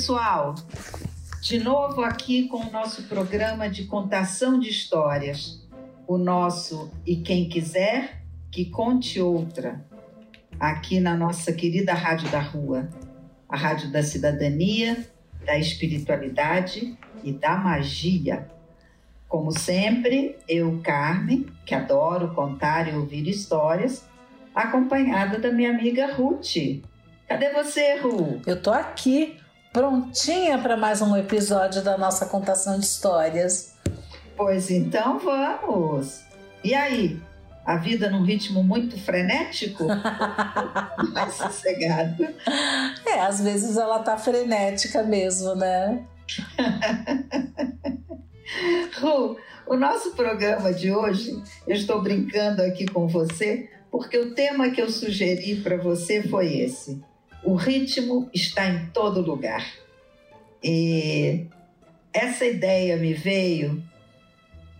Pessoal! De novo aqui com o nosso programa de contação de histórias. O nosso E Quem Quiser que Conte Outra aqui na nossa querida Rádio da Rua, a Rádio da Cidadania, da Espiritualidade e da Magia. Como sempre, eu, Carmen, que adoro contar e ouvir histórias, acompanhada da minha amiga Ruth. Cadê você, Ru? Eu tô aqui, prontinha para mais um episódio da nossa contação de histórias. Pois então vamos! E aí, a vida num ritmo muito frenético, mais sossegado. É, às vezes ela tá frenética mesmo, né? Ru, o nosso programa de hoje, eu estou brincando aqui com você, porque o tema que eu sugeri para você foi esse. O ritmo está em todo lugar. E essa ideia me veio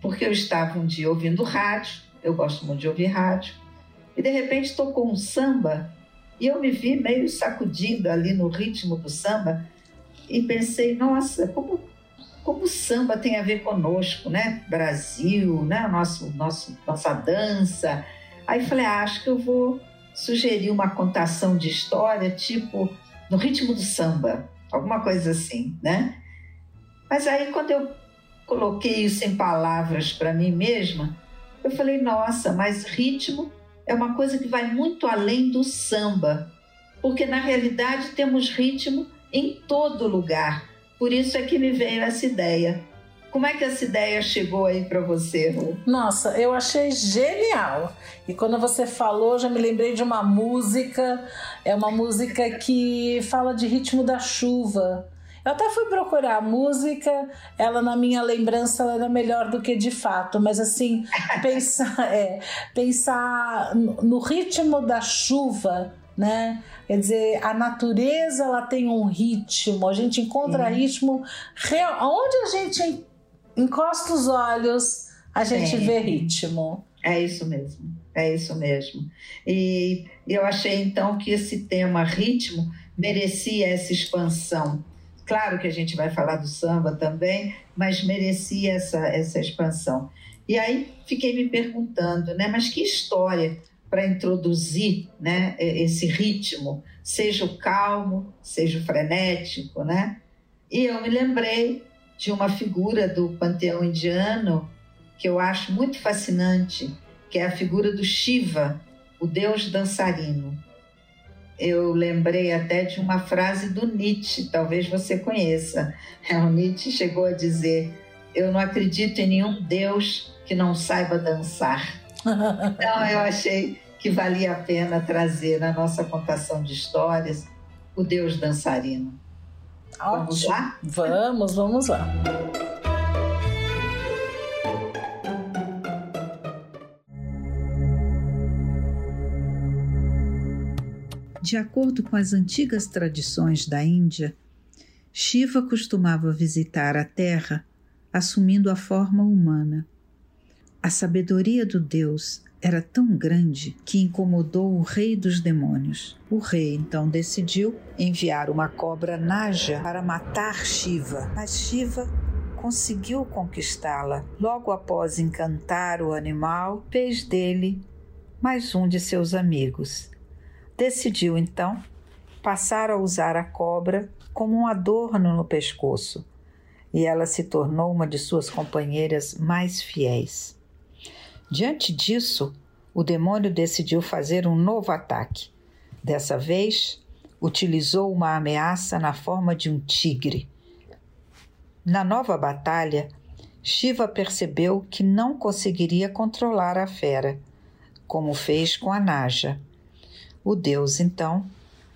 porque eu estava um dia ouvindo rádio eu gosto muito de ouvir rádio, e de repente tocou um samba e eu me vi meio sacudida ali no ritmo do samba e pensei, nossa, como, como o samba tem a ver conosco, né? Brasil, né? Nosso, nosso, nossa dança. Aí falei, ah, acho que eu vou sugerir uma contação de história, tipo, no ritmo do samba, alguma coisa assim, né? Mas aí quando eu coloquei isso em palavras para mim mesma, eu falei, nossa, mas ritmo é uma coisa que vai muito além do samba, porque na realidade temos ritmo em todo lugar. Por isso é que me veio essa ideia. Como é que essa ideia chegou aí para você, Ru? Nossa, eu achei genial. E quando você falou, já me lembrei de uma música. É uma música que fala de ritmo da chuva. Eu até fui procurar a música, ela na minha lembrança era melhor do que de fato, mas assim, pensar, é, pensar no ritmo da chuva, né? Quer dizer, a natureza ela tem um ritmo, a gente encontra uhum. ritmo real. Onde a gente encosta os olhos, a gente é. vê ritmo. É isso mesmo, é isso mesmo. E eu achei então que esse tema ritmo merecia essa expansão Claro que a gente vai falar do samba também, mas merecia essa, essa expansão. E aí fiquei me perguntando, né, mas que história para introduzir né, esse ritmo, seja o calmo, seja o frenético, né? E eu me lembrei de uma figura do panteão indiano que eu acho muito fascinante, que é a figura do Shiva, o deus dançarino eu lembrei até de uma frase do Nietzsche, talvez você conheça. O Nietzsche chegou a dizer: Eu não acredito em nenhum Deus que não saiba dançar. Então eu achei que valia a pena trazer na nossa contação de histórias o Deus dançarino. Vamos lá? Vamos, vamos lá. De acordo com as antigas tradições da Índia, Shiva costumava visitar a Terra assumindo a forma humana. A sabedoria do deus era tão grande que incomodou o rei dos demônios. O rei então decidiu enviar uma cobra Naja para matar Shiva, mas Shiva conseguiu conquistá-la. Logo após encantar o animal, fez dele mais um de seus amigos Decidiu então passar a usar a cobra como um adorno no pescoço, e ela se tornou uma de suas companheiras mais fiéis. Diante disso, o demônio decidiu fazer um novo ataque. Dessa vez, utilizou uma ameaça na forma de um tigre. Na nova batalha, Shiva percebeu que não conseguiria controlar a fera como fez com a Naja. O deus, então,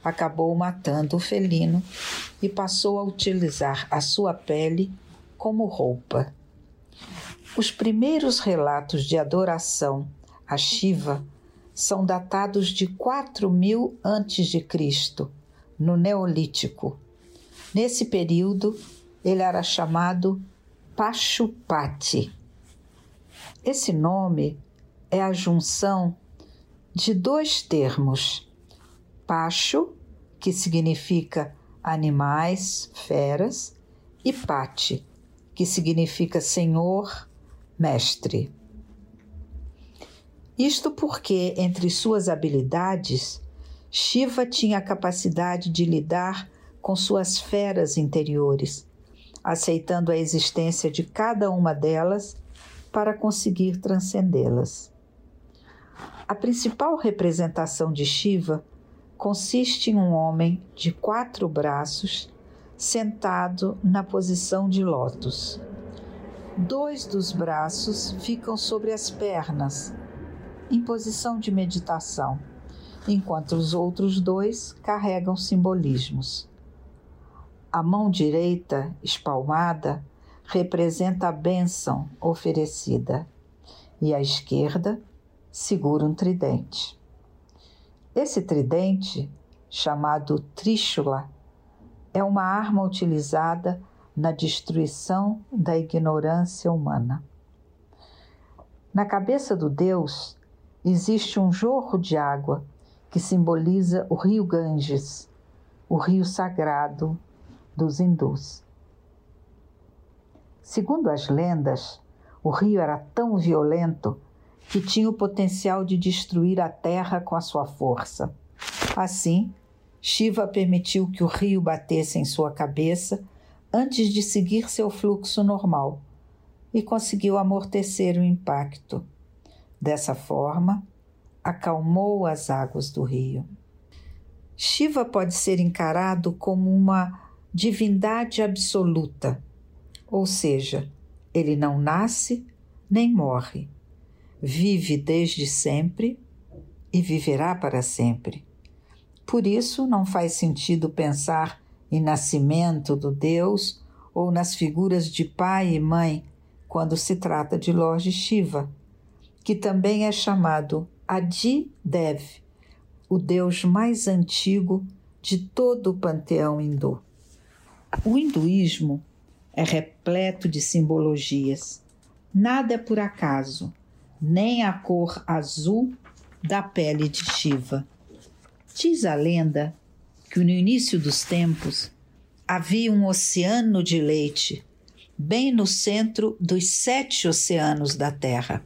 acabou matando o felino e passou a utilizar a sua pele como roupa. Os primeiros relatos de adoração a Shiva são datados de 4000 a.C., no Neolítico. Nesse período, ele era chamado Pachupati. Esse nome é a junção de dois termos: Pacho, que significa animais, feras, e Pati, que significa senhor, mestre. Isto porque, entre suas habilidades, Shiva tinha a capacidade de lidar com suas feras interiores, aceitando a existência de cada uma delas para conseguir transcendê-las. A principal representação de Shiva consiste em um homem de quatro braços sentado na posição de lótus. Dois dos braços ficam sobre as pernas, em posição de meditação, enquanto os outros dois carregam simbolismos. A mão direita, espalmada, representa a bênção oferecida, e a esquerda segura um tridente. Esse tridente, chamado Trishula, é uma arma utilizada na destruição da ignorância humana. Na cabeça do Deus existe um jorro de água que simboliza o rio Ganges, o rio sagrado dos hindus. Segundo as lendas, o rio era tão violento que tinha o potencial de destruir a terra com a sua força. Assim, Shiva permitiu que o rio batesse em sua cabeça antes de seguir seu fluxo normal e conseguiu amortecer o impacto. Dessa forma, acalmou as águas do rio. Shiva pode ser encarado como uma divindade absoluta, ou seja, ele não nasce nem morre, vive desde sempre e viverá para sempre. Por isso, não faz sentido pensar em nascimento do Deus ou nas figuras de pai e mãe quando se trata de Lord Shiva, que também é chamado Adi Dev, o deus mais antigo de todo o panteão hindu. O hinduísmo é repleto de simbologias. Nada é por acaso, nem a cor azul da pele de Shiva. Diz a lenda que no início dos tempos havia um oceano de leite bem no centro dos sete oceanos da Terra.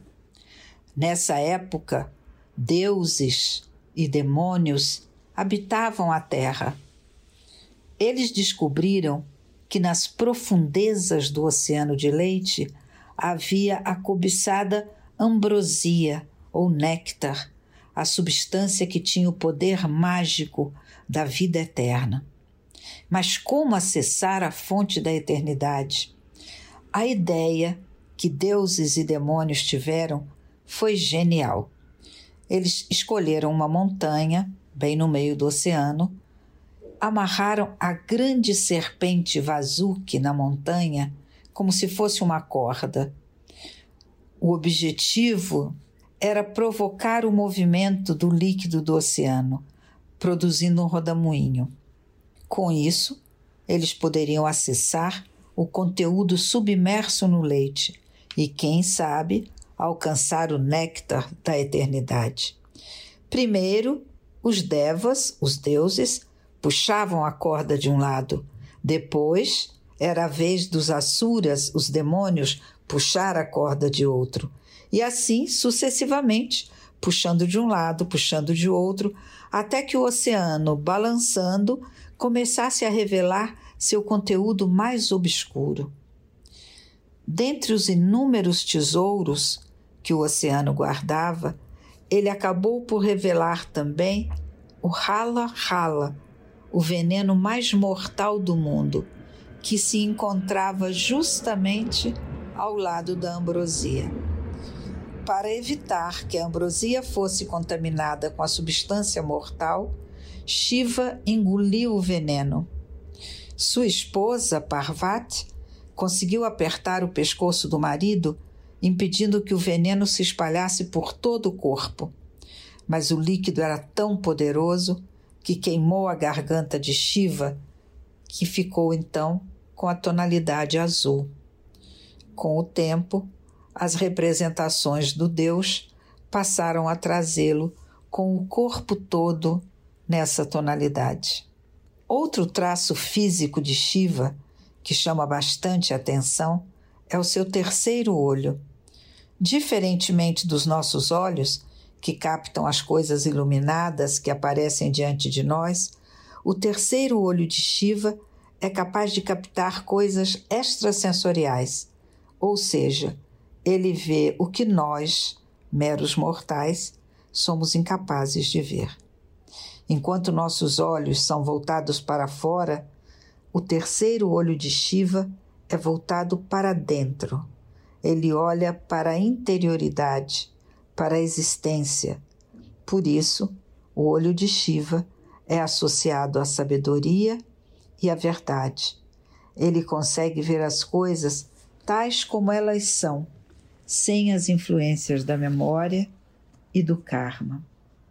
Nessa época, deuses e demônios habitavam a Terra. Eles descobriram que nas profundezas do oceano de leite havia a cobiçada ambrosia ou néctar, a substância que tinha o poder mágico da vida eterna. Mas como acessar a fonte da eternidade? A ideia que deuses e demônios tiveram foi genial. Eles escolheram uma montanha, bem no meio do oceano, amarraram a grande serpente Vazuki na montanha como se fosse uma corda. O objetivo era provocar o movimento do líquido do oceano, produzindo um rodamuinho. Com isso, eles poderiam acessar o conteúdo submerso no leite e, quem sabe, alcançar o néctar da eternidade. Primeiro, os devas, os deuses, puxavam a corda de um lado. Depois, era a vez dos asuras, os demônios, puxar a corda de outro. E assim sucessivamente, puxando de um lado, puxando de outro, até que o oceano, balançando, começasse a revelar seu conteúdo mais obscuro. Dentre os inúmeros tesouros que o oceano guardava, ele acabou por revelar também o rala-rala, o veneno mais mortal do mundo, que se encontrava justamente ao lado da ambrosia. Para evitar que a ambrosia fosse contaminada com a substância mortal, Shiva engoliu o veneno. Sua esposa, Parvati, conseguiu apertar o pescoço do marido, impedindo que o veneno se espalhasse por todo o corpo. Mas o líquido era tão poderoso que queimou a garganta de Shiva, que ficou então com a tonalidade azul. Com o tempo, as representações do Deus passaram a trazê-lo com o corpo todo nessa tonalidade. Outro traço físico de Shiva que chama bastante atenção é o seu terceiro olho. Diferentemente dos nossos olhos, que captam as coisas iluminadas que aparecem diante de nós, o terceiro olho de Shiva é capaz de captar coisas extrasensoriais, ou seja, ele vê o que nós, meros mortais, somos incapazes de ver. Enquanto nossos olhos são voltados para fora, o terceiro olho de Shiva é voltado para dentro. Ele olha para a interioridade, para a existência. Por isso, o olho de Shiva é associado à sabedoria e à verdade. Ele consegue ver as coisas tais como elas são, sem as influências da memória e do karma.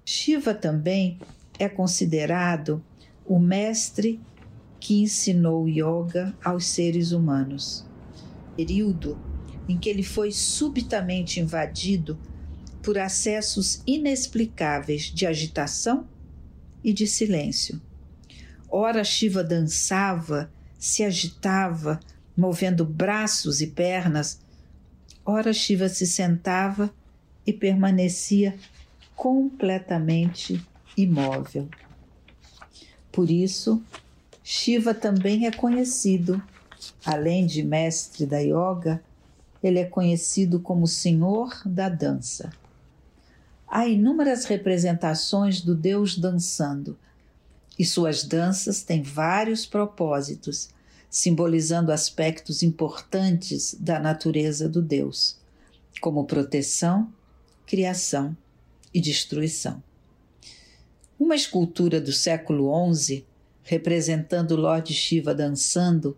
Shiva também é considerado o mestre que ensinou yoga aos seres humanos. Período em que ele foi subitamente invadido por acessos inexplicáveis de agitação e de silêncio. Ora Shiva dançava, se agitava, movendo braços e pernas, ora Shiva se sentava e permanecia completamente imóvel. Por isso, Shiva também é conhecido, além de mestre da yoga, ele é conhecido como Senhor da dança. Há inúmeras representações do Deus dançando, e suas danças têm vários propósitos, simbolizando aspectos importantes da natureza do Deus, como proteção, criação e destruição. Uma escultura do século XI, representando Lord Shiva dançando,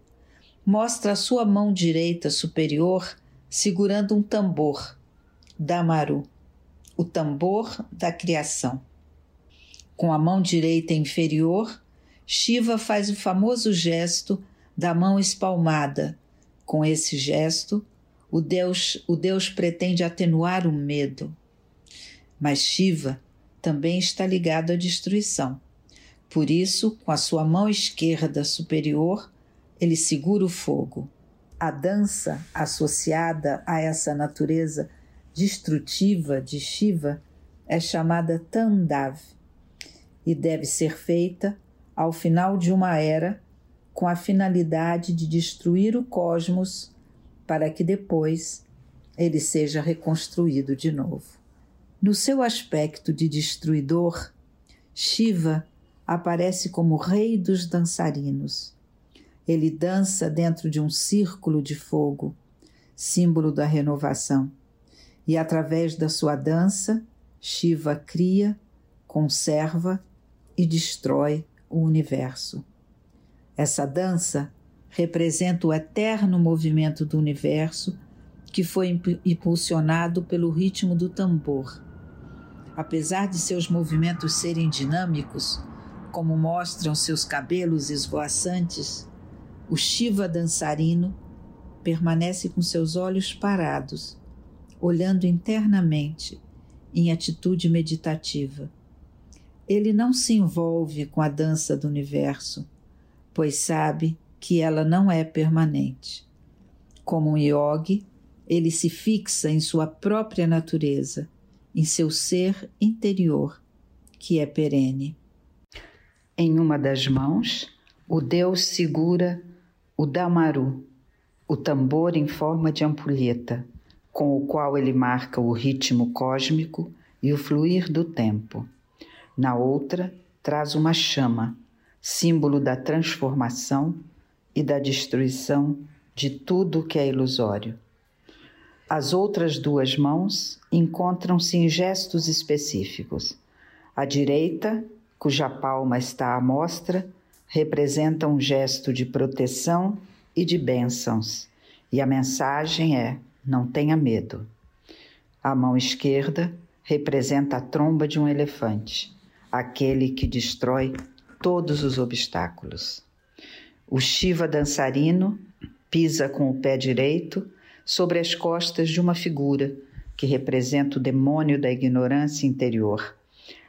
mostra a sua mão direita superior segurando um tambor, Damaru, o tambor da criação. Com a mão direita inferior, Shiva faz o famoso gesto da mão espalmada. Com esse gesto, o Deus, o Deus pretende atenuar o medo. Mas Shiva também está ligado à destruição. Por isso, com a sua mão esquerda superior, ele segura o fogo. A dança associada a essa natureza destrutiva de Shiva é chamada Tandav e deve ser feita ao final de uma era com a finalidade de destruir o cosmos para que depois ele seja reconstruído de novo. No seu aspecto de destruidor, Shiva aparece como rei dos dançarinos. Ele dança dentro de um círculo de fogo, símbolo da renovação, e através da sua dança, Shiva cria, conserva e destrói o universo. Essa dança representa o eterno movimento do universo que foi impulsionado pelo ritmo do tambor apesar de seus movimentos serem dinâmicos, como mostram seus cabelos esvoaçantes, o Shiva dançarino permanece com seus olhos parados, olhando internamente, em atitude meditativa. Ele não se envolve com a dança do universo, pois sabe que ela não é permanente. Como um yogi, ele se fixa em sua própria natureza em seu ser interior, que é perene. Em uma das mãos, o Deus segura o damaru, o tambor em forma de ampulheta, com o qual ele marca o ritmo cósmico e o fluir do tempo. Na outra, traz uma chama, símbolo da transformação e da destruição de tudo que é ilusório. As outras duas mãos encontram-se em gestos específicos. A direita, cuja palma está à mostra, representa um gesto de proteção e de bênçãos, e a mensagem é: não tenha medo. A mão esquerda representa a tromba de um elefante, aquele que destrói todos os obstáculos. O Shiva dançarino pisa com o pé direito sobre as costas de uma figura que representa o demônio da ignorância interior,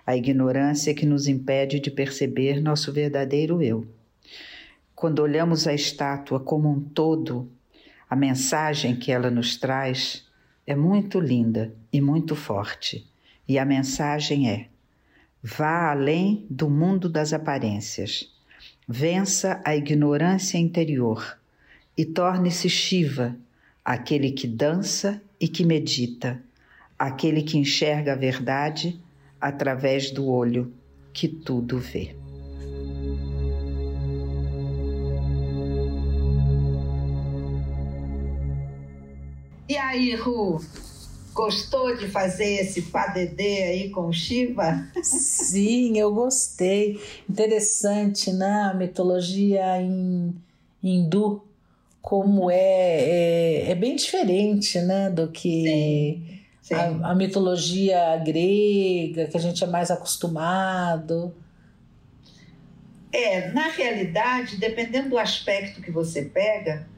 a ignorância que nos impede de perceber nosso verdadeiro eu. Quando olhamos a estátua como um todo, a mensagem que ela nos traz é muito linda e muito forte. E a mensagem é: vá além do mundo das aparências, vença a ignorância interior e torne-se Shiva aquele que dança e que medita, aquele que enxerga a verdade através do olho que tudo vê. E aí, Ru? Gostou de fazer esse padedê aí com Shiva? Sim, eu gostei. Interessante, né? A mitologia em hindu como é, é, é bem diferente né, do que sim, sim. A, a, mitologia grega, que a gente é mais acostumado. É, na realidade, dependendo do aspecto que você pega,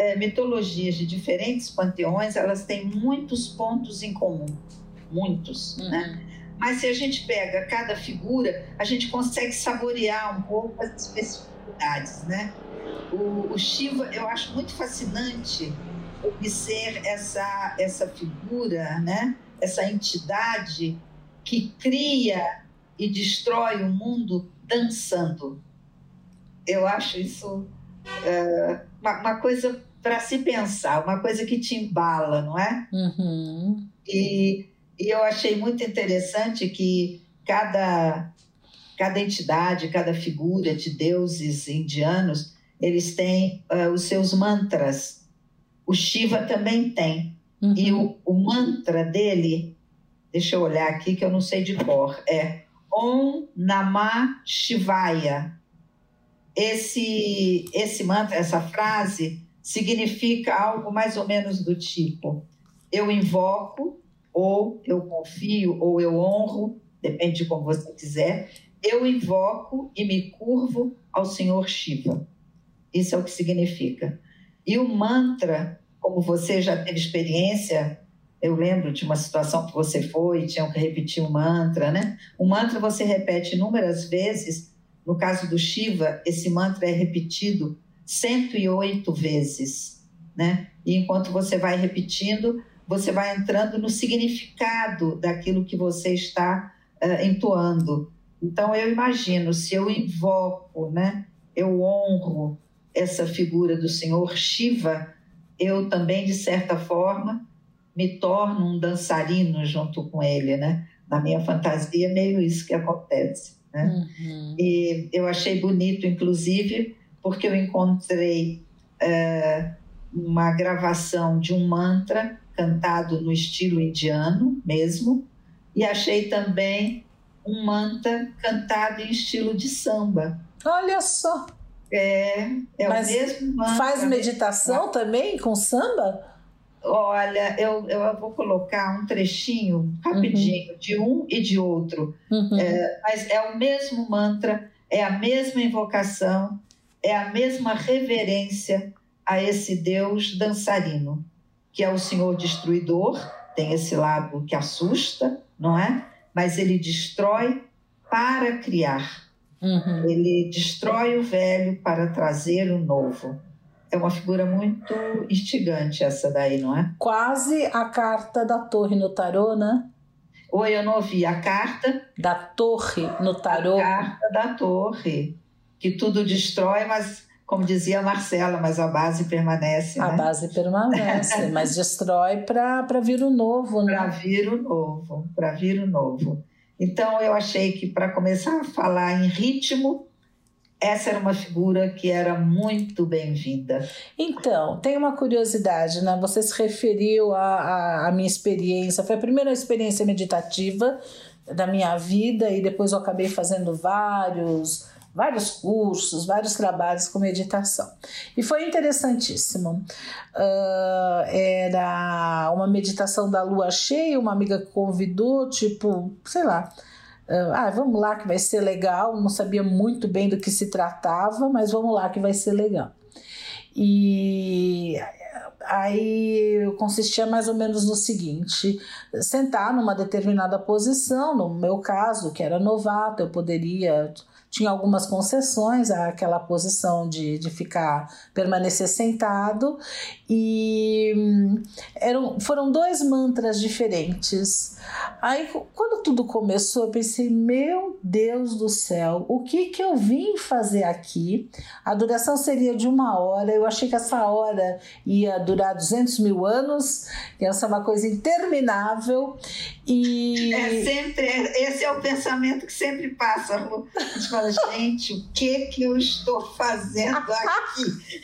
é, mitologias de diferentes panteões, elas têm muitos pontos em comum, muitos, uhum. né? Mas se a gente pega cada figura, a gente consegue saborear um pouco as especificidades, né? O, o Shiva, eu acho muito fascinante ser essa, essa figura, né? essa entidade que cria e destrói o mundo dançando. Eu acho isso é, uma, uma, coisa para se pensar, uma coisa que te embala, não é? Uhum. E, e eu achei muito interessante que cada, cada entidade, cada figura de deuses indianos eles têm uh, os seus mantras. O Shiva também tem. Uhum. E o, o, mantra dele, deixa eu olhar aqui que eu não sei de cor, é Om Namah Shivaya. Esse, esse mantra, essa frase, significa algo mais ou menos do tipo: eu invoco, ou eu confio, ou eu honro, depende de como você quiser, eu invoco e me curvo ao Senhor Shiva. Isso é o que significa. E o mantra, como você já teve experiência, eu lembro de uma situação que você foi, tinham que repetir um mantra, né? O mantra você repete inúmeras vezes. No caso do Shiva, esse mantra é repetido 108 vezes, né? E enquanto você vai repetindo, você vai entrando no significado daquilo que você está uh, entoando. Então eu imagino, se eu invoco, né? Eu honro, essa figura do senhor Shiva, eu também, de certa forma, me torno um dançarino junto com ele, né? Na minha fantasia, é meio isso que acontece. Né? Uhum. E eu achei bonito, inclusive, porque eu encontrei é, uma gravação de um mantra cantado no estilo indiano mesmo, e achei também um mantra cantado em estilo de samba. Olha só! É, é Mas o mesmo mantra. Faz meditação né? também com samba? Olha, eu, eu vou colocar um trechinho rapidinho uhum. de um e de outro. Uhum. É, mas é o mesmo mantra, é a mesma invocação, é a mesma reverência a esse Deus dançarino, que é o Senhor destruidor, tem esse lado que assusta, não é? Mas ele destrói para criar. Uhum. Ele destrói o velho para trazer o novo. É uma figura muito instigante essa daí, não é? Quase a carta da torre no tarô, né? Oi, eu não ouvi. A carta... Da torre no tarô. A carta da torre. Que tudo destrói, mas, como dizia a Marcela, mas a base permanece, A né? base permanece, mas destrói para vir o novo, né? Para vir o novo, para vir o novo. Então, eu achei que para começar a falar em ritmo, essa era uma figura que era muito bem-vinda. Então, tem uma curiosidade, né? Você se referiu à, minha experiência, foi a primeira experiência meditativa da minha vida e depois eu acabei fazendo vários vários cursos, vários trabalhos com meditação. E foi interessantíssimo. Uh, era uma meditação da lua cheia, uma amiga convidou, tipo, sei lá, ah, vamos lá que vai ser legal. Não sabia muito bem do que se tratava, mas vamos lá que vai ser legal. E aí consistia mais ou menos no seguinte: sentar numa determinada posição, no meu caso, que era novato, eu poderia tinha algumas concessões àquela posição de, de ficar, permanecer sentado, e hum, eram, foram dois mantras diferentes. Aí, quando tudo começou, eu pensei: meu Deus do céu, o que, que eu vim fazer aqui? A duração seria de uma hora, eu achei que essa hora ia durar 200 mil anos, ia ser uma coisa interminável. E... É sempre, esse é o pensamento que sempre passa, Lu. A gente fala, gente, o que que eu estou fazendo aqui?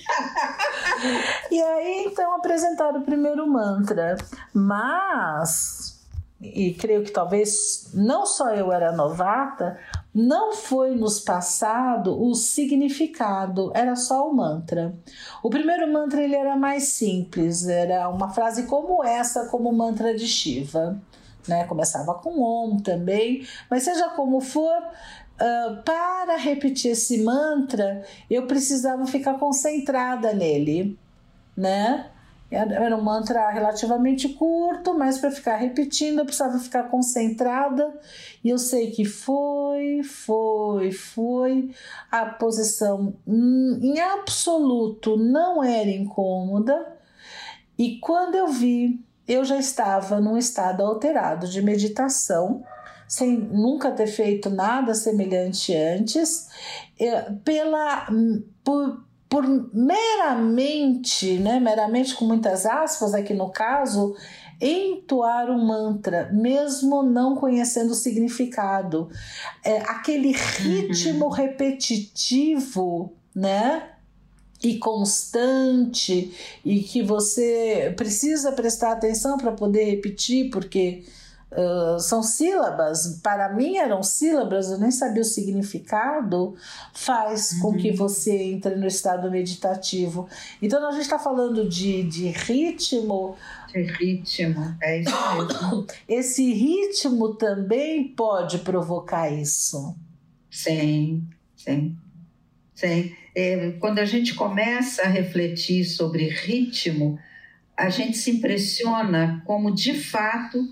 e aí, então, apresentaram o primeiro mantra. Mas, e creio que talvez não só eu era novata, não foi nos passado o significado, era só o mantra. O primeiro mantra ele era mais simples, era uma frase como essa, como mantra de Shiva né? Começava com Om também, mas seja como for, uh, para repetir esse mantra, eu precisava ficar concentrada nele, né? Era um mantra relativamente curto, mas para ficar repetindo eu precisava ficar concentrada. E eu sei que foi, foi, foi. A posição hum, em absoluto não era incômoda. E quando eu vi eu já estava num estado alterado de meditação, sem nunca ter feito nada semelhante antes, pela por, por meramente, né, meramente com muitas aspas aqui no caso, entoar um mantra, mesmo não conhecendo o significado. É, aquele ritmo uhum. repetitivo, né? e constante e que você precisa prestar atenção para poder repetir, porque uh, são sílabas, para mim eram sílabas, eu nem sabia o significado, faz uhum. com que uhum. você entre no estado meditativo. Então a gente está falando de, de ritmo. De ritmo, é isso mesmo. Esse ritmo também pode provocar isso. Sim, sim, sim é, quando a gente começa a refletir sobre ritmo, a gente se impressiona como de fato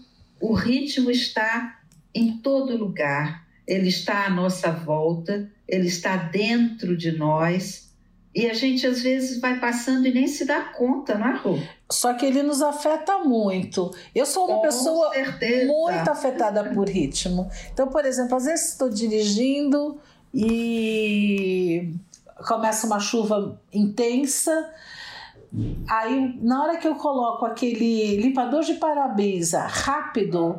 o ritmo está em todo lugar, ele está à nossa volta, ele está dentro de nós. E a gente às vezes vai passando e nem se dá conta, não é, Rô? Só que ele nos afeta muito. Eu sou uma Com pessoa certeza. muito afetada por ritmo. Então, por exemplo, às vezes estou dirigindo e começa uma chuva intensa. Aí, na hora que eu coloco aquele limpador de para-brisa rápido,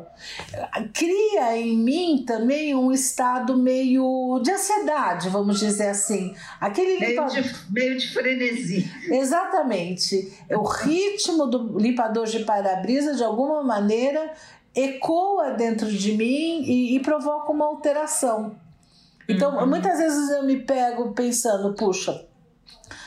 cria em mim também um estado meio de ansiedade, vamos dizer assim. Aquele meio, limpador... de, meio de frenesi. Exatamente. O ritmo do limpador de para-brisa, de alguma maneira, ecoa dentro de mim e, e provoca uma alteração. Então, uhum. muitas vezes eu me pego pensando, puxa,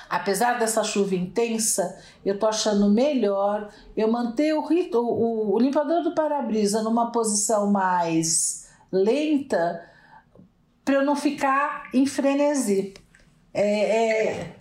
apesar dessa chuva intensa, eu tô achando melhor eu manter o, o, o limpador do para-brisa numa posição mais lenta para eu não ficar em frenesi. É, é...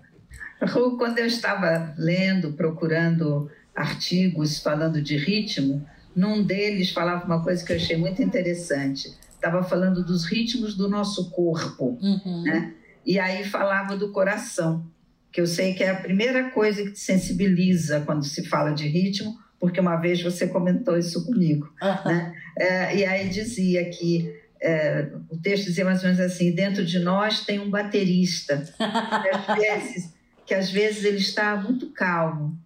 Quando eu estava lendo, procurando artigos falando de ritmo, num deles falava uma coisa que eu achei muito interessante estava falando dos ritmos do nosso corpo, uhum. né? E aí falava do coração, que eu sei que é a primeira coisa que te sensibiliza quando se fala de ritmo, porque uma vez você comentou isso comigo, uhum. né? É, e aí dizia que é, o texto dizia mais ou menos assim: dentro de nós tem um baterista, que às vezes, que às vezes ele está muito calmo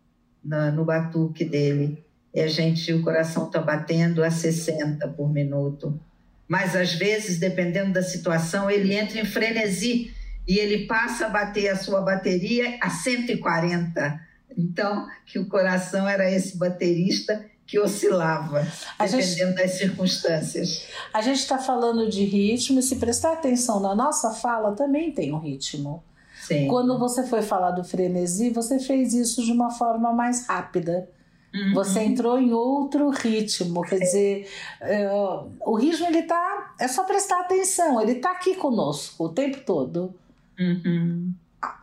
no, no batuque dele, e a gente, o coração está batendo a 60 por minuto mas às vezes, dependendo da situação, ele entra em frenesi e ele passa a bater a sua bateria a 140. Então, que o coração era esse baterista que oscilava, a dependendo gente, das circunstâncias. A gente está falando de ritmo, e se prestar atenção na nossa fala, também tem um ritmo. Sim. Quando você foi falar do frenesi, você fez isso de uma forma mais rápida. Uhum. Você entrou em outro ritmo, quer dizer, uh, o ritmo ele tá, é só prestar atenção, ele está aqui conosco o tempo todo, uhum.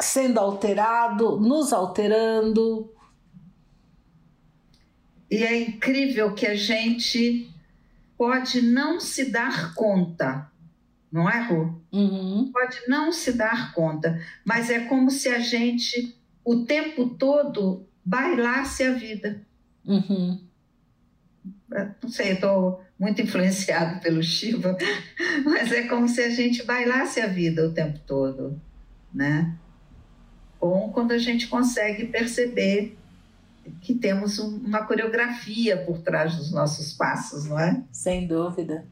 sendo alterado, nos alterando. E é incrível que a gente pode não se dar conta, não é, Ru? Uhum. Pode não se dar conta, mas é como se a gente o tempo todo bailasse a vida. Uhum. Não sei, estou muito influenciado pelo Shiva, mas é como se a gente bailasse a vida o tempo todo, né? Ou quando a gente consegue perceber que temos uma coreografia por trás dos nossos passos, não é? Sem dúvida.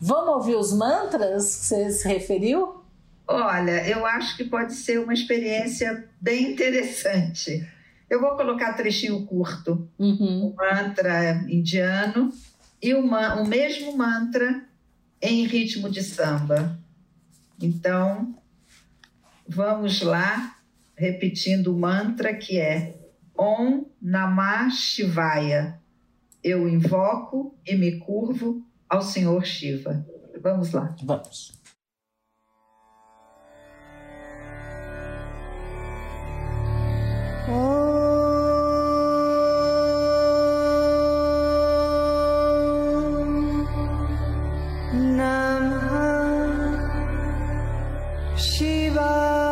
Vamos ouvir os mantras que você se referiu? Olha, eu acho que pode ser uma experiência bem interessante. Eu vou colocar trechinho curto, uhum. o mantra indiano e o, o mesmo mantra em ritmo de samba. Então, vamos lá, repetindo o mantra que é Om Namah Shivaya. Eu invoco e me curvo ao Senhor Shiva. Vamos lá. Vamos. Oh. Shiva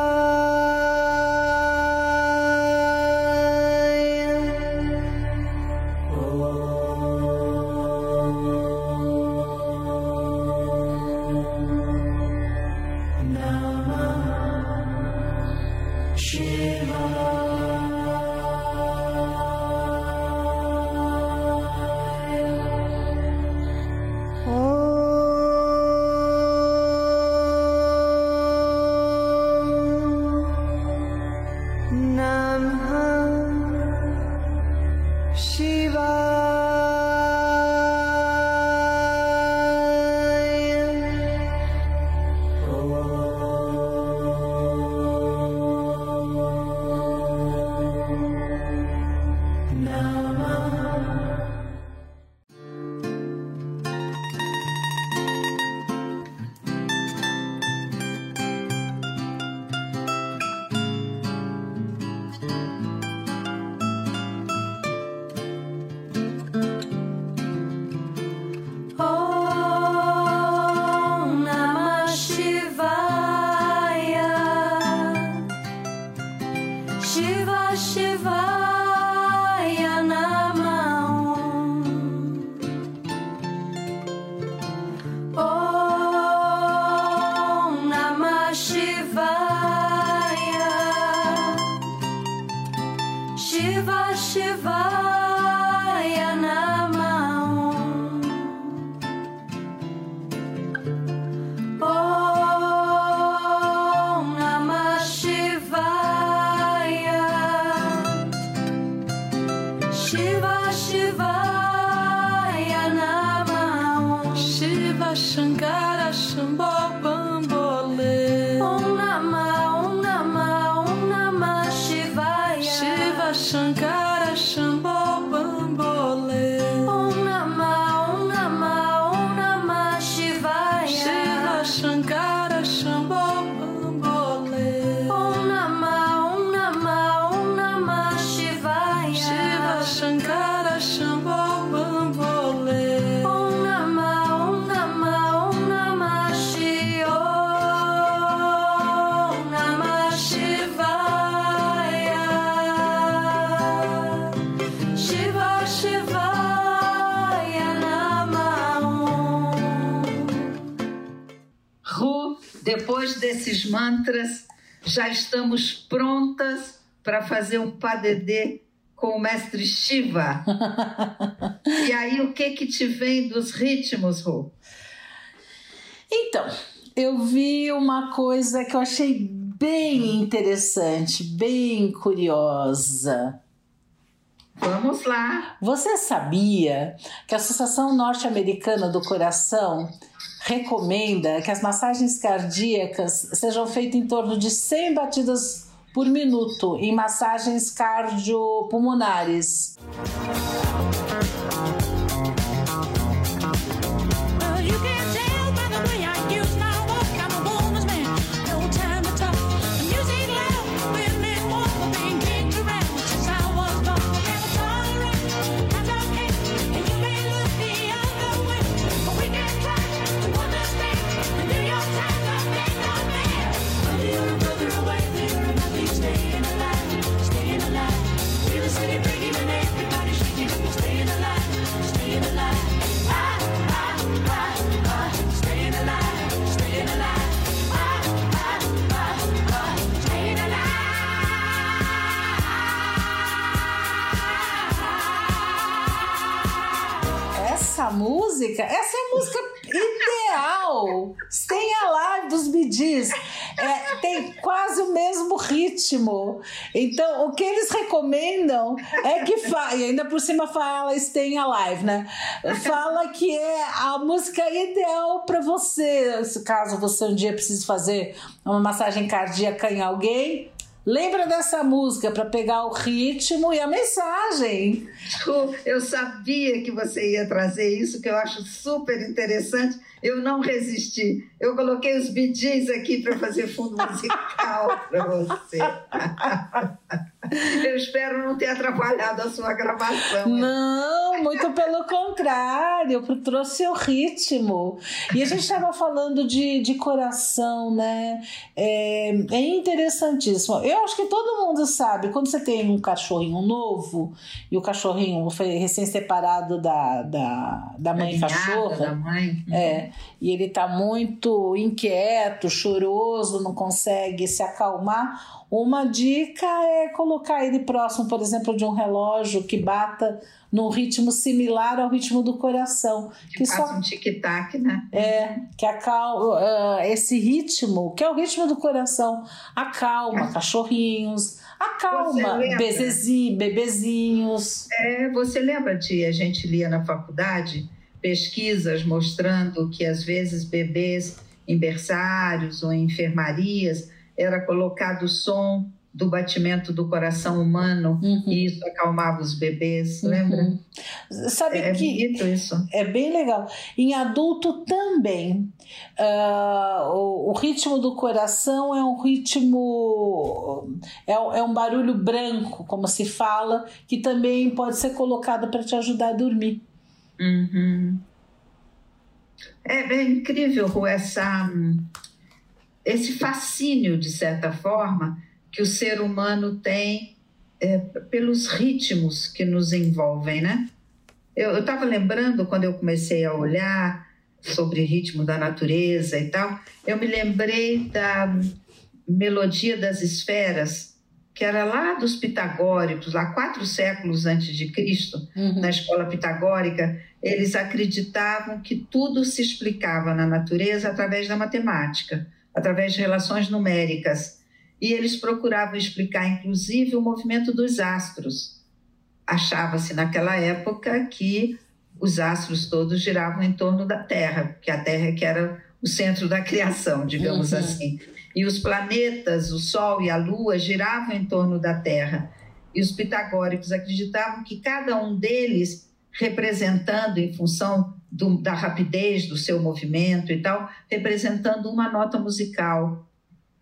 mantras, já estamos prontas para fazer um padedê com o mestre Shiva. e aí, o que que te vem dos ritmos, Rô? Então, eu vi uma coisa que eu achei bem interessante, bem curiosa. Vamos lá. Você sabia que a Associação Norte-Americana do Coração recomenda que as massagens cardíacas sejam feitas em torno de 100 batidas por minuto em massagens cardiopulmonares? Então, o que eles recomendam é que fa e ainda por cima fala Stay Alive, né? Fala que é a música ideal para você. Caso você um dia precise fazer uma massagem cardíaca em alguém, Lembra dessa música para pegar o ritmo e a mensagem. Eu sabia que você ia trazer isso, que eu acho super interessante. Eu não resisti. Eu coloquei os BGs aqui para fazer fundo musical para você. Eu espero não ter atrapalhado a sua gravação. Não, muito pelo contrário, eu trouxe o ritmo. E a gente estava falando de, de coração, né? É, é interessantíssimo. Eu acho que todo mundo sabe, quando você tem um cachorrinho novo e o cachorrinho foi recém-separado da, da, da mãe cachorra. Da mãe. É, e ele está muito inquieto, choroso, não consegue se acalmar uma dica é colocar ele próximo, por exemplo, de um relógio que bata num ritmo similar ao ritmo do coração. Que, que só um tic-tac, né? É, que acalma uh, esse ritmo, que é o ritmo do coração, acalma é. cachorrinhos, acalma bebezinhos, bebezinhos. É, você lembra de a gente lia na faculdade pesquisas mostrando que às vezes bebês em berçários ou em enfermarias era colocado o som do batimento do coração humano uhum. e isso acalmava os bebês, uhum. lembra? Sabe é, que é bonito isso. É bem legal. Em adulto também, uh, o, o, ritmo do coração é um ritmo, é, é um barulho branco, como se fala, que também pode ser colocado para te ajudar a dormir. Uhum. É bem incrível essa esse fascínio, de certa forma, que o ser humano tem é, pelos ritmos que nos envolvem, né? Eu estava lembrando, quando eu comecei a olhar sobre ritmo da natureza e tal, eu me lembrei da melodia das esferas, que era lá dos pitagóricos, lá quatro séculos antes de Cristo, uhum. na escola pitagórica, eles acreditavam que tudo se explicava na natureza através da matemática através de relações numéricas. E eles procuravam explicar, inclusive, o movimento dos astros. Achava-se naquela época que os astros todos giravam em torno da Terra, que a Terra que era o centro da criação, digamos uhum. assim. E os planetas, o Sol e a Lua, giravam em torno da Terra. E os pitagóricos acreditavam que cada um deles, representando em função do, da rapidez do seu movimento e tal, representando uma nota musical.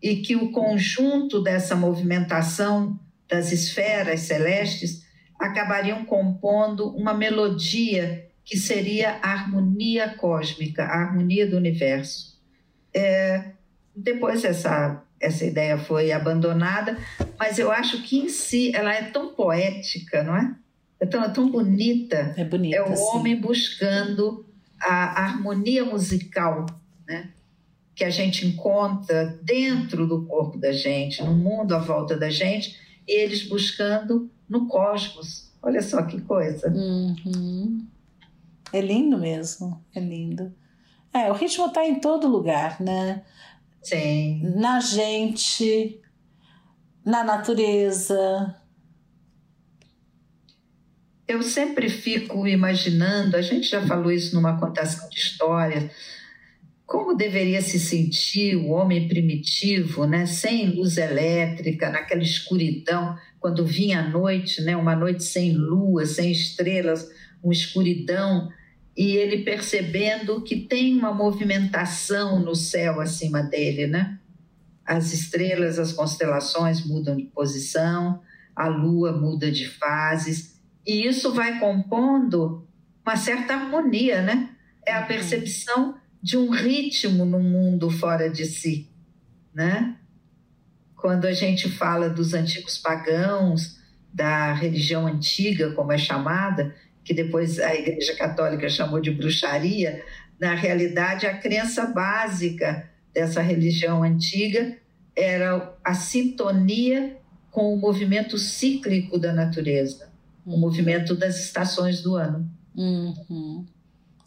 E que o conjunto dessa movimentação das esferas celestes acabariam compondo uma melodia que seria a harmonia cósmica, a harmonia do universo. É, depois essa, essa ideia foi abandonada, mas eu acho que em si ela é tão poética, não é? É tão, é tão bonita. É bonita. É o sim. homem buscando a, a harmonia musical, né? Que a gente encontra dentro do corpo da gente, no mundo à volta da gente, e eles buscando no cosmos. Olha só que coisa. Uhum. É lindo mesmo, é lindo. É, o ritmo está em todo lugar, né? Sim. Na gente, na natureza. Eu sempre fico imaginando, a gente já falou isso numa contação de histórias, como deveria se sentir o homem primitivo, né, sem luz elétrica, naquela escuridão, quando vinha a noite, né, uma noite sem lua, sem estrelas, uma escuridão, e ele percebendo que tem uma movimentação no céu acima dele, né? As estrelas, as constelações mudam de posição, a lua muda de fases, e isso vai compondo uma certa harmonia, né? É a uhum. percepção de um ritmo no mundo fora de si, né? Quando a gente fala dos antigos pagãos, da religião antiga, como é chamada, que depois a Igreja Católica chamou de bruxaria, na realidade a crença básica dessa religião antiga era a sintonia com o movimento cíclico da natureza. O movimento das estações do ano. Uhum.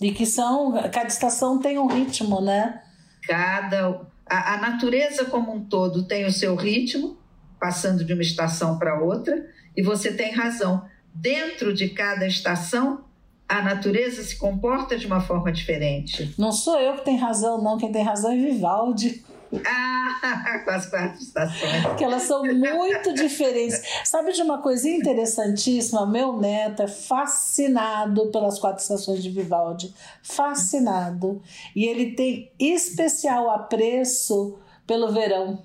E que são, cada estação tem um ritmo, né? Cada a, a natureza como um todo tem o seu ritmo, passando de uma estação para outra, e você tem razão. Dentro de cada estação, a natureza se comporta de uma forma diferente. Não sou eu que tenho razão, não. Quem tem razão é Vivaldi. Ah, com as quatro estações. Que elas são muito diferentes. Sabe de uma coisa interessantíssima? Meu neto é fascinado pelas quatro estações de Vivaldi. Fascinado. E ele tem especial apreço pelo verão.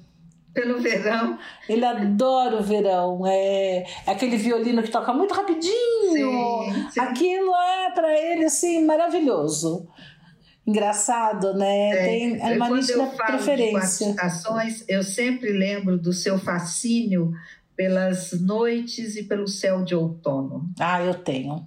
Pelo verão. Ele adora o verão. É, é aquele violino que toca muito rapidinho. Sim, sim. Aquilo é para ele assim maravilhoso engraçado, né? É, Tem a uma nítida preferência. De estações, eu sempre lembro do seu fascínio pelas noites e pelo céu de outono. Ah, eu tenho.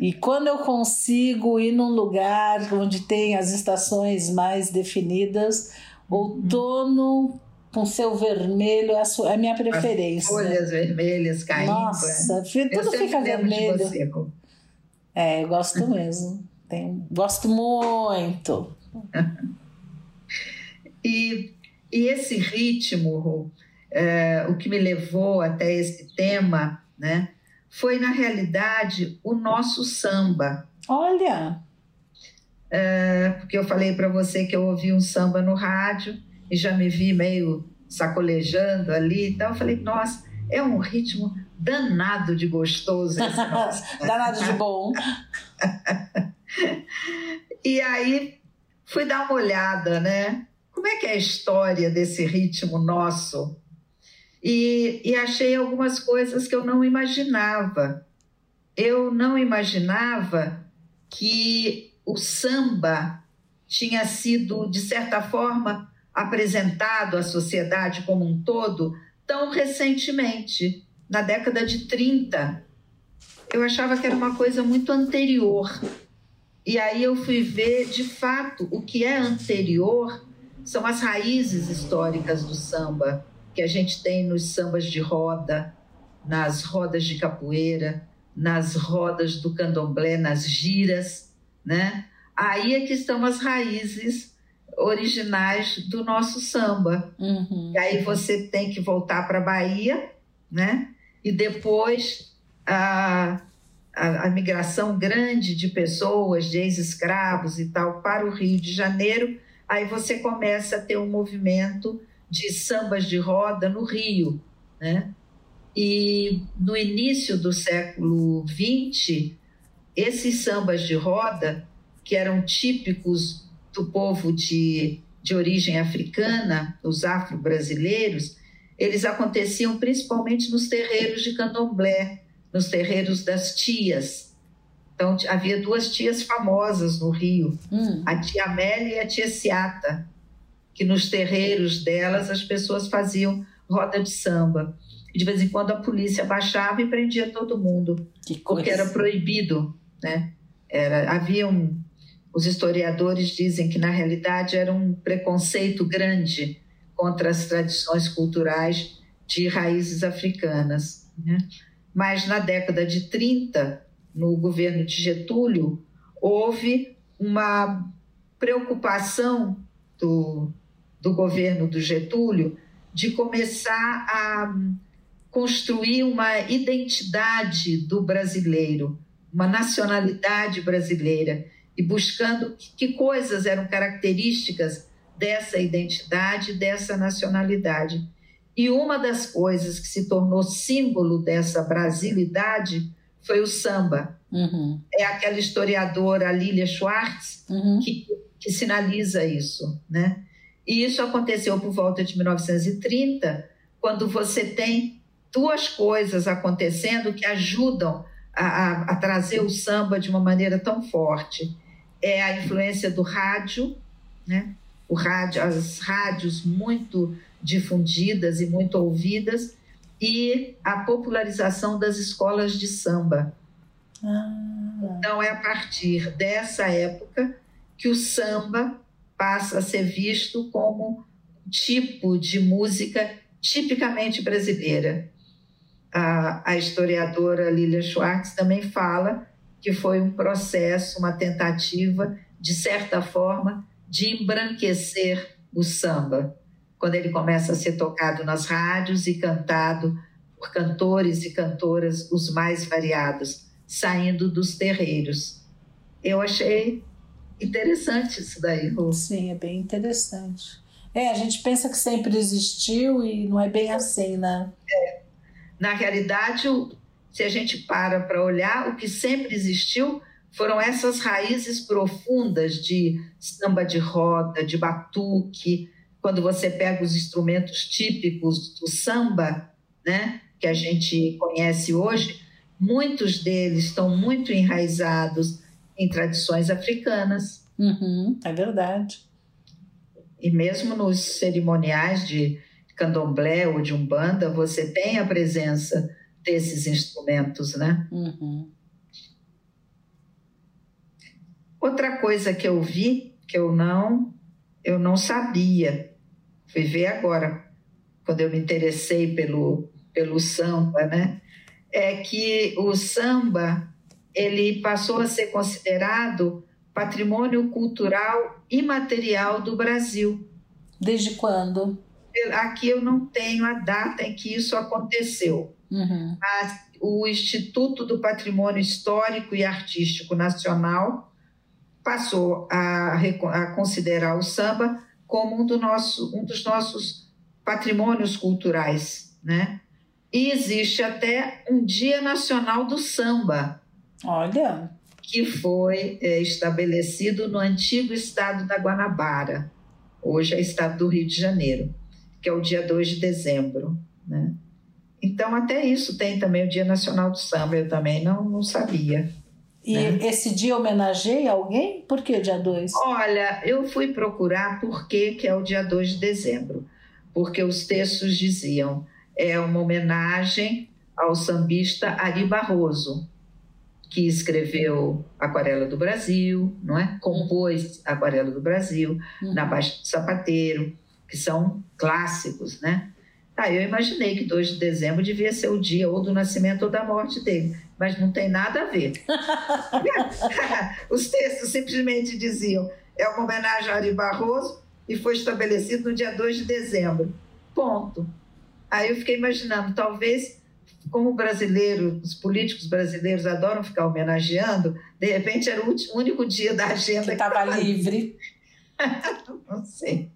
e quando eu consigo ir num lugar onde tem as estações mais definidas, outono com seu vermelho é a minha preferência. As folhas vermelhas caindo. Nossa, tudo fica vermelho. É, eu gosto mesmo. Tem, gosto muito. e, e esse ritmo, é, o que me levou até esse tema, né, foi na realidade o nosso samba. Olha! É, porque eu falei para você que eu ouvi um samba no rádio e já me vi meio sacolejando ali, então eu falei, nossa, é um ritmo danado de gostoso. danado de bom. e aí fui dar uma olhada, né? Como é que é a história desse ritmo nosso? E, e achei algumas coisas que eu não imaginava. Eu não imaginava que o samba tinha sido, de certa forma, apresentado à sociedade como um todo tão recentemente, na década de 30. Eu achava que era uma coisa muito anterior e aí eu fui ver, de fato, o que é anterior são as raízes históricas do samba, que a gente tem nos sambas de roda, nas rodas de capoeira, nas rodas do candomblé, nas giras, né? Aí é que estão as raízes originais do nosso samba. Uhum. E aí você tem que voltar para a Bahia, né? E depois a a, a migração grande de pessoas, de ex-escravos e tal, para o Rio de Janeiro, aí você começa a ter um movimento de sambas de roda no Rio, né? E no início do século XX, esses sambas de roda, que eram típicos do povo de, de origem africana, os afro-brasileiros, eles aconteciam principalmente nos terreiros de candomblé, nos terreiros das tias. Então, havia duas tias famosas no Rio, hum. a tia Amélia e a tia Ciata, que nos terreiros delas as pessoas faziam roda de samba. E de vez em quando a polícia baixava e prendia todo mundo, porque era proibido, né? Era, havia um, os historiadores dizem que na realidade era um preconceito grande contra as tradições culturais de raízes africanas. Né? Mas na década de 30, no governo de Getúlio, houve uma preocupação do, do governo do Getúlio de começar a construir uma identidade do brasileiro, uma nacionalidade brasileira, e buscando que coisas eram características dessa identidade, dessa nacionalidade. E uma das coisas que se tornou símbolo dessa brasilidade foi o samba. Uhum. É aquela historiadora Lilia Schwartz uhum. que, que sinaliza isso, né? E isso aconteceu por volta de 1930, quando você tem duas coisas acontecendo que ajudam a, a, a trazer o samba de uma maneira tão forte. É a influência do rádio, né? O rádio, as rádios muito difundidas e muito ouvidas, e a popularização das escolas de samba. Ah. Então, é a partir dessa época que o samba passa a ser visto como tipo de música tipicamente brasileira. A, a historiadora Lilia Schwartz também fala que foi um processo, uma tentativa, de certa forma, de embranquecer o samba, quando ele começa a ser tocado nas rádios e cantado por cantores e cantoras os mais variados, saindo dos terreiros. Eu achei interessante isso daí, Rô. Sim, é bem interessante. É, a gente pensa que sempre existiu e não é bem assim, né? É. Na realidade, se a gente para para olhar, o que sempre existiu foram essas raízes profundas de samba de roda, de batuque. Quando você pega os instrumentos típicos do samba, né, que a gente conhece hoje, muitos deles estão muito enraizados em tradições africanas. Uhum, é verdade. E mesmo nos cerimoniais de candomblé ou de umbanda, você tem a presença desses instrumentos, né? Uhum. Outra coisa que eu vi que eu não eu não sabia, fui ver agora quando eu me interessei pelo pelo samba, né? É que o samba ele passou a ser considerado patrimônio cultural imaterial do Brasil. Desde quando? Aqui eu não tenho a data em que isso aconteceu. Uhum. Mas o Instituto do Patrimônio Histórico e Artístico Nacional passou a, a considerar o samba como um, do nosso, um dos nossos patrimônios culturais, né? E existe até um Dia Nacional do Samba, Olha. Que foi é, estabelecido no antigo estado da Guanabara, hoje é estado do Rio de Janeiro, que é o dia 2 de dezembro. Né? Então, até isso tem também o Dia Nacional do Samba, eu também não, não sabia. E né? esse dia homenageia alguém? Por que dia 2? Olha, eu fui procurar por que, que é o dia 2 de dezembro. Porque os textos diziam é uma homenagem ao sambista Ari Barroso, que escreveu Aquarela do Brasil, não é? Compôs Aquarela do Brasil, uhum. Na Baixa do Sapateiro, que são clássicos, né? Ah, eu imaginei que 2 de dezembro devia ser o dia ou do nascimento ou da morte dele, mas não tem nada a ver. Os textos simplesmente diziam: é uma homenagem a Ari Barroso e foi estabelecido no dia 2 de dezembro. Ponto. Aí eu fiquei imaginando, talvez como o brasileiro, os políticos brasileiros adoram ficar homenageando, de repente era o único dia da agenda que estava livre. Não sei.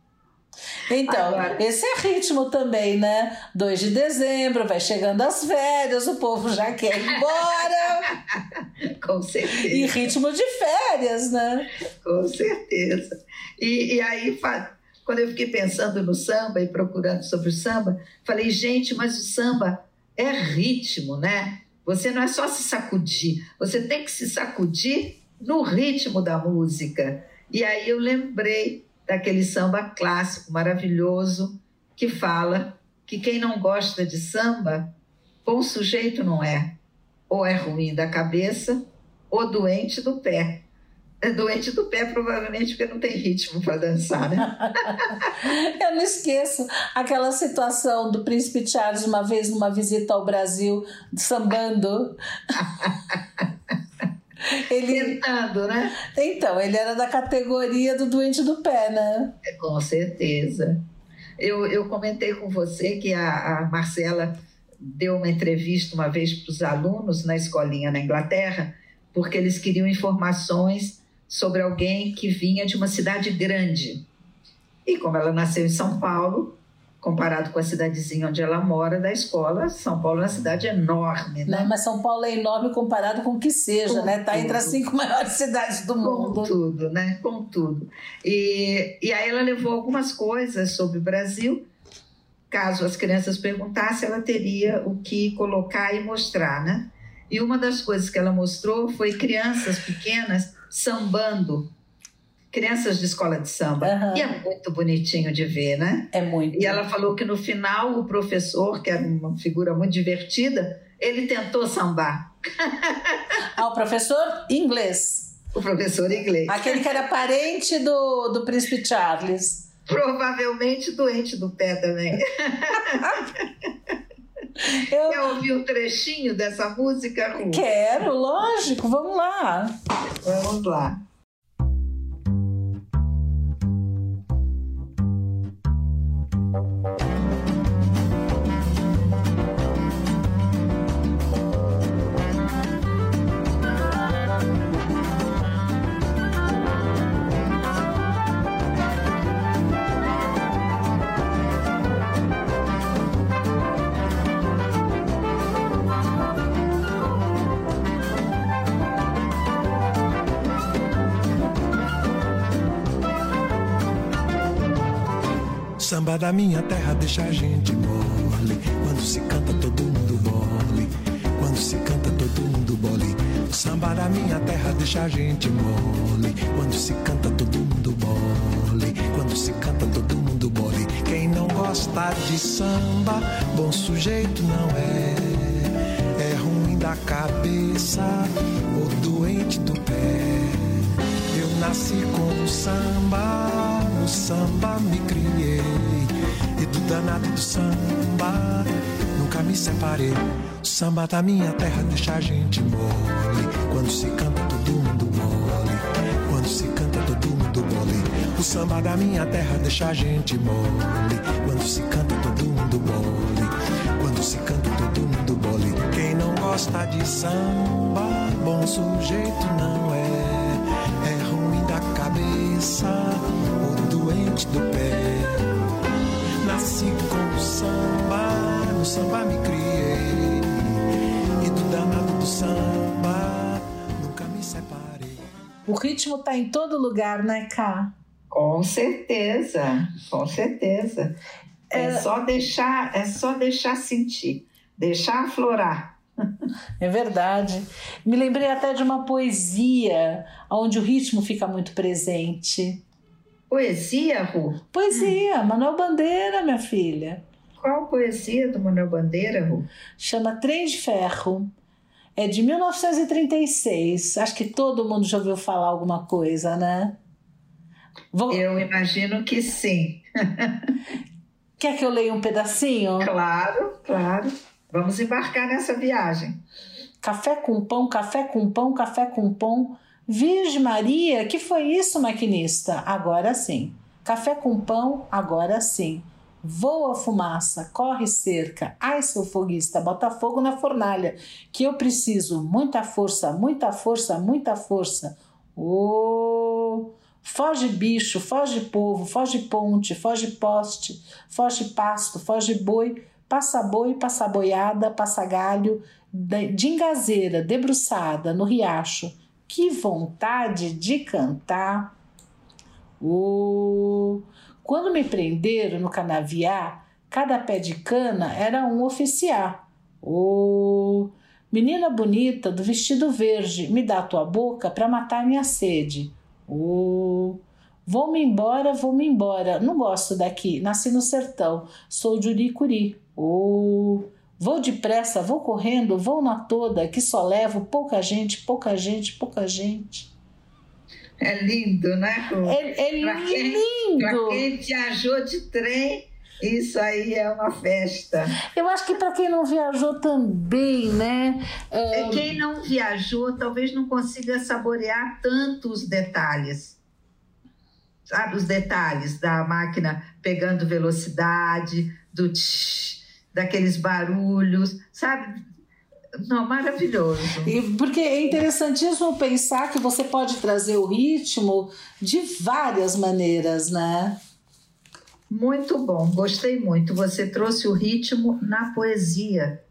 Então, Agora, esse é ritmo também, né? 2 de dezembro, vai chegando as férias, o povo já quer ir embora. Com certeza. E ritmo de férias, né? Com certeza. E, e aí, quando eu fiquei pensando no samba e procurando sobre o samba, falei, gente, mas o samba é ritmo, né? Você não é só se sacudir, você tem que se sacudir no ritmo da música. E aí eu lembrei daquele samba clássico maravilhoso que fala que quem não gosta de samba, bom sujeito não é. Ou é ruim da cabeça ou doente do pé é doente do pé, provavelmente porque não tem ritmo para dançar, né? Eu não esqueço aquela situação do príncipe Charles uma vez numa visita ao Brasil, sambando. Ele... Tentando, né? Então, ele era da categoria do doente do pé, né? É, com certeza. Eu, eu comentei com você que a, a Marcela deu uma entrevista uma vez para os alunos na escolinha na Inglaterra, porque eles queriam informações sobre alguém que vinha de uma cidade grande. E como ela nasceu em São Paulo, comparado com a cidadezinha onde ela mora, da escola, São Paulo é uma cidade enorme, né? Não, mas São Paulo é enorme comparado com o que seja, com né? Está entre as cinco maiores cidades do mundo. Com tudo, né? Com tudo. E, e aí ela levou algumas coisas sobre o Brasil. Caso as crianças perguntassem, ela teria o que colocar e mostrar, né? E uma das coisas que ela mostrou foi crianças pequenas sambando crianças de escola de samba. Uhum. E é muito bonitinho de ver, né? É muito. E ela falou que no final o professor, que era uma figura muito divertida, ele tentou sambar. Ah, o professor inglês. O professor inglês. Aquele que era parente do, do príncipe Charles. Provavelmente doente do pé também. Eu... Quer ouvir um trechinho dessa música? Quero, lógico, vamos lá. Vamos lá. Samba da minha terra deixa a gente mole. Quando se canta, todo mundo mole. Quando se canta, todo mundo bole. O samba da minha terra deixa a gente mole. Quando se canta, todo mundo mole. Quando se canta, todo mundo bole. Quem não gosta de samba, bom sujeito não é. É ruim da cabeça ou doente do pé. Eu nasci com o samba, samba me criei danado do samba. Nunca me separei. O samba da minha terra deixa a gente mole. Quando se canta, todo mundo mole. Quando se canta, todo mundo mole. O samba da minha terra deixa a gente mole. Quando se canta, todo mundo mole. Quando se canta, todo mundo mole. Quem não gosta de samba, bom sujeito não samba, me criei. E do danado do samba, nunca me separei. O ritmo tá em todo lugar, né, Cá? Com certeza, com certeza. É, é só deixar, é só deixar sentir, deixar aflorar. É verdade. Me lembrei até de uma poesia onde o ritmo fica muito presente. Poesia, Ru? Poesia, Manuel Bandeira, minha filha. Qual poesia do Manuel Bandeira, Ru? Chama Trem de Ferro. É de 1936. Acho que todo mundo já ouviu falar alguma coisa, né? Vou... Eu imagino que sim. Quer que eu leia um pedacinho? Claro, claro. Vamos embarcar nessa viagem. Café com pão, café com pão, café com pão Virgem Maria, que foi isso, maquinista? Agora sim. Café com pão, agora sim. Voa fumaça, corre cerca. Ai, seu foguista, bota fogo na fornalha, que eu preciso. Muita força, muita força, muita força. Oh! Foge bicho, foge povo, foge ponte, foge poste, foge pasto, foge boi, passa boi, passa boiada, passa galho, de engazeira, debruçada no riacho que vontade de cantar! Oh, quando me prenderam no canaviar, cada pé de cana era um oficiar. Oh, menina bonita do vestido verde, me dá tua boca para matar minha sede. Oh, vou-me embora, vou-me embora, não gosto daqui, nasci no sertão, sou de Uricuri. Oh, Vou depressa, vou correndo, vou na toda, que só levo pouca gente, pouca gente, pouca gente. É lindo, né? É, é pra lindo. Para quem viajou de trem, Isso aí é uma festa. Eu acho que para quem não viajou também, né? É... Quem não viajou talvez não consiga saborear tantos detalhes. Sabe, os detalhes da máquina pegando velocidade, do tch, daqueles barulhos, sabe? Não, maravilhoso. E porque é interessantíssimo pensar que você pode trazer o ritmo de várias maneiras, né? Muito bom, gostei muito. Você trouxe o ritmo na poesia,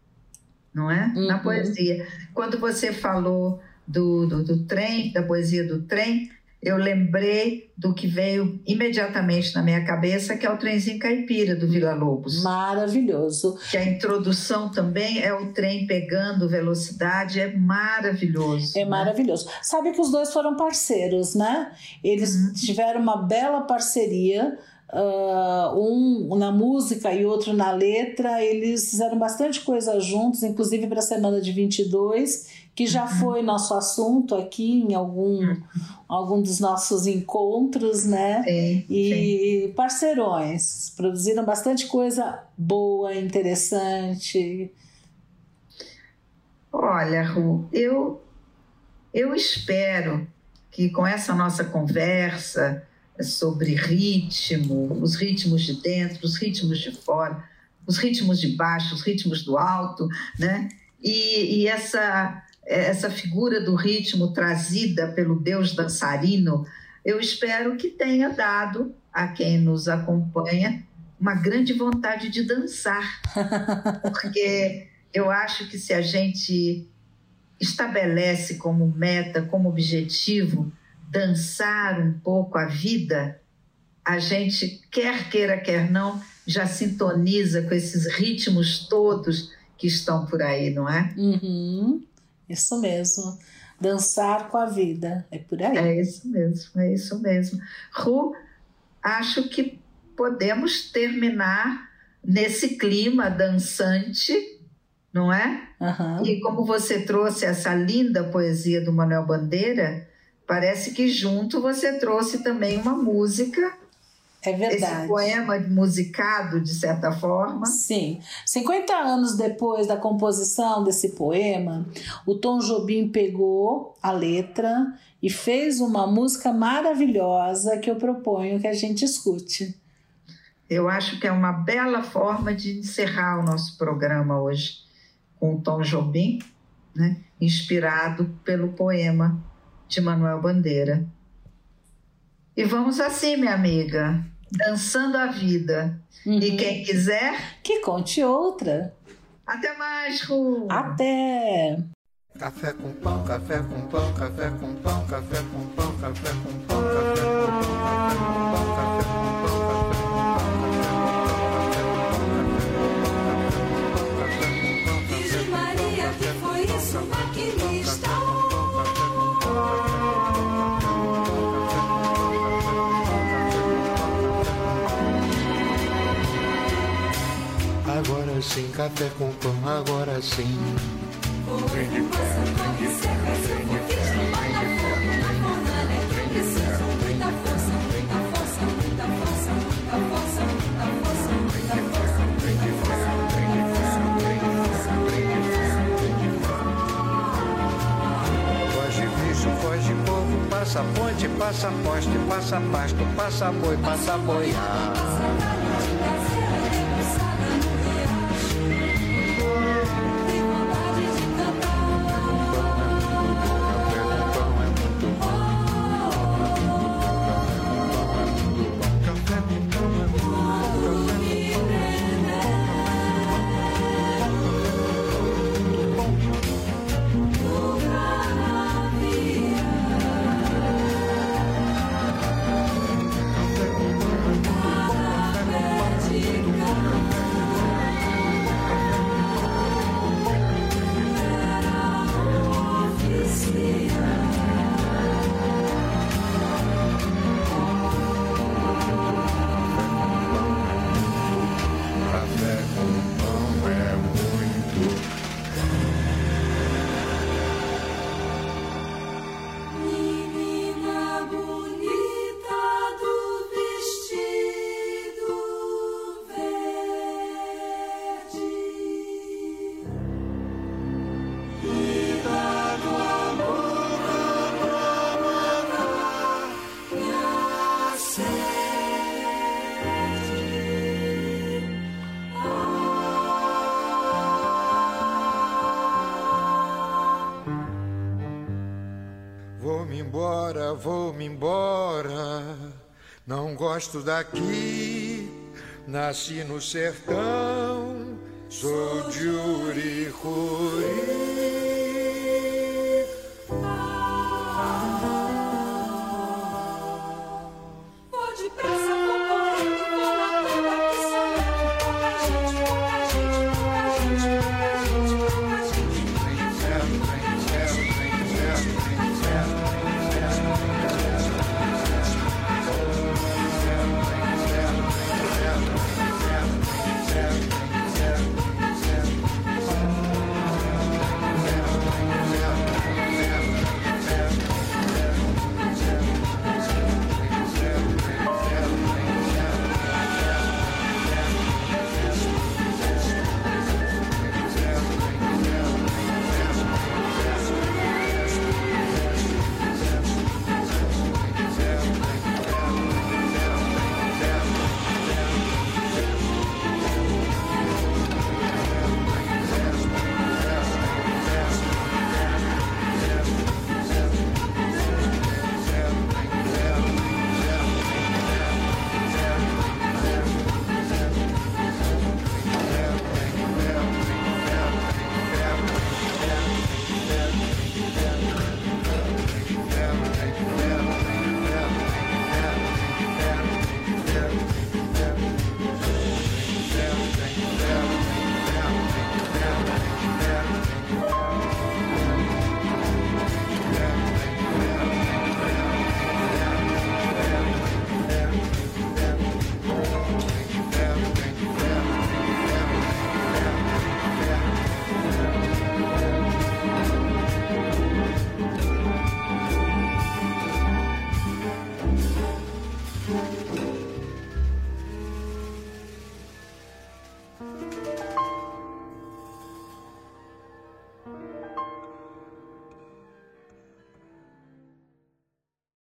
não é? Uhum. Na poesia. Quando você falou do, do, do trem, da poesia do trem, eu lembrei do que veio imediatamente na minha cabeça, que é o trenzinho caipira do Vila Lobos. Maravilhoso. Que a introdução também é o trem pegando velocidade, é maravilhoso. É né? maravilhoso. Sabe que os dois foram parceiros, né? Eles uhum. tiveram uma bela parceria. Uh, um na música e outro na letra, eles fizeram bastante coisa juntos, inclusive para a semana de 22 que já uhum. foi nosso assunto aqui em algum, uhum. algum dos nossos encontros, né? Sim, e sim. parceirões produziram bastante coisa boa, interessante. Olha, Ru, eu, eu espero que com essa nossa conversa sobre ritmo, os ritmos de dentro, os ritmos de fora, os ritmos de baixo, os ritmos do alto, né? E, e essa essa figura do ritmo trazida pelo Deus dançarino, eu espero que tenha dado a quem nos acompanha uma grande vontade de dançar. Porque eu acho que se a gente estabelece como meta, como objetivo, dançar um pouco a vida, a gente, quer queira, quer não, já sintoniza com esses ritmos todos que estão por aí, não é? Uhum. Isso mesmo. Dançar com a vida. É por aí. É isso mesmo, é isso mesmo. Ru, acho que podemos terminar nesse clima dançante, não é? Uhum. E como você trouxe essa linda poesia do Manuel Bandeira, parece que junto você trouxe também uma música é verdade. Esse poema musicado, de certa forma. Sim. 50 anos depois da composição desse poema, o Tom Jobim pegou a letra e fez uma música maravilhosa que eu proponho que a gente escute. Eu acho que é uma bela forma de encerrar o nosso programa hoje com o Tom Jobim, né? inspirado pelo poema de Manuel Bandeira. E vamos assim, minha amiga, dançando a vida. Uhum. E quem quiser. Que conte outra. Até mais, Ru. Até. Café com pão, café com pão, café com pão, café com pão, café com pão, café com pão, café com pão, café com pão. Sim, café com pão, agora sim. Trem de ferro, trem de ferro, trem de ferro, trem de ferro, trem de ferro, trem de ferro, força, muita força, muita força, força, força, trem de ferro, trem de ferro, trem de ferro, trem de trem de bicho, povo, passa ponte, passa poste, passa pasto, passa boi, passa boiar. Gosto daqui, nasci no sertão, sou de Uricuri.